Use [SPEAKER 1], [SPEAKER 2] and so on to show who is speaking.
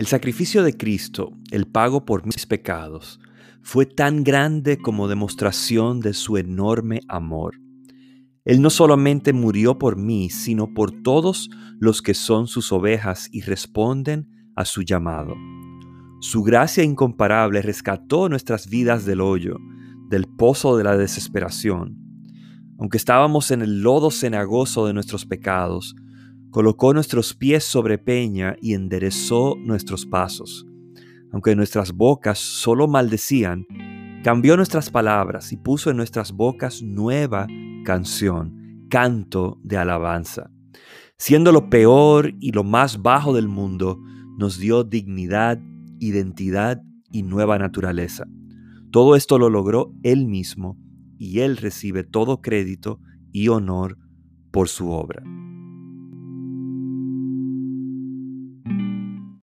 [SPEAKER 1] El sacrificio de Cristo, el pago por mis pecados, fue tan grande como demostración de su enorme amor. Él no solamente murió por mí, sino por todos los que son sus ovejas y responden a su llamado. Su gracia incomparable rescató nuestras vidas del hoyo, del pozo de la desesperación. Aunque estábamos en el lodo cenagoso de nuestros pecados, colocó nuestros pies sobre peña y enderezó nuestros pasos. Aunque nuestras bocas solo maldecían, cambió nuestras palabras y puso en nuestras bocas nueva canción, canto de alabanza. Siendo lo peor y lo más bajo del mundo, nos dio dignidad, identidad y nueva naturaleza. Todo esto lo logró Él mismo y Él recibe todo crédito y honor por su obra.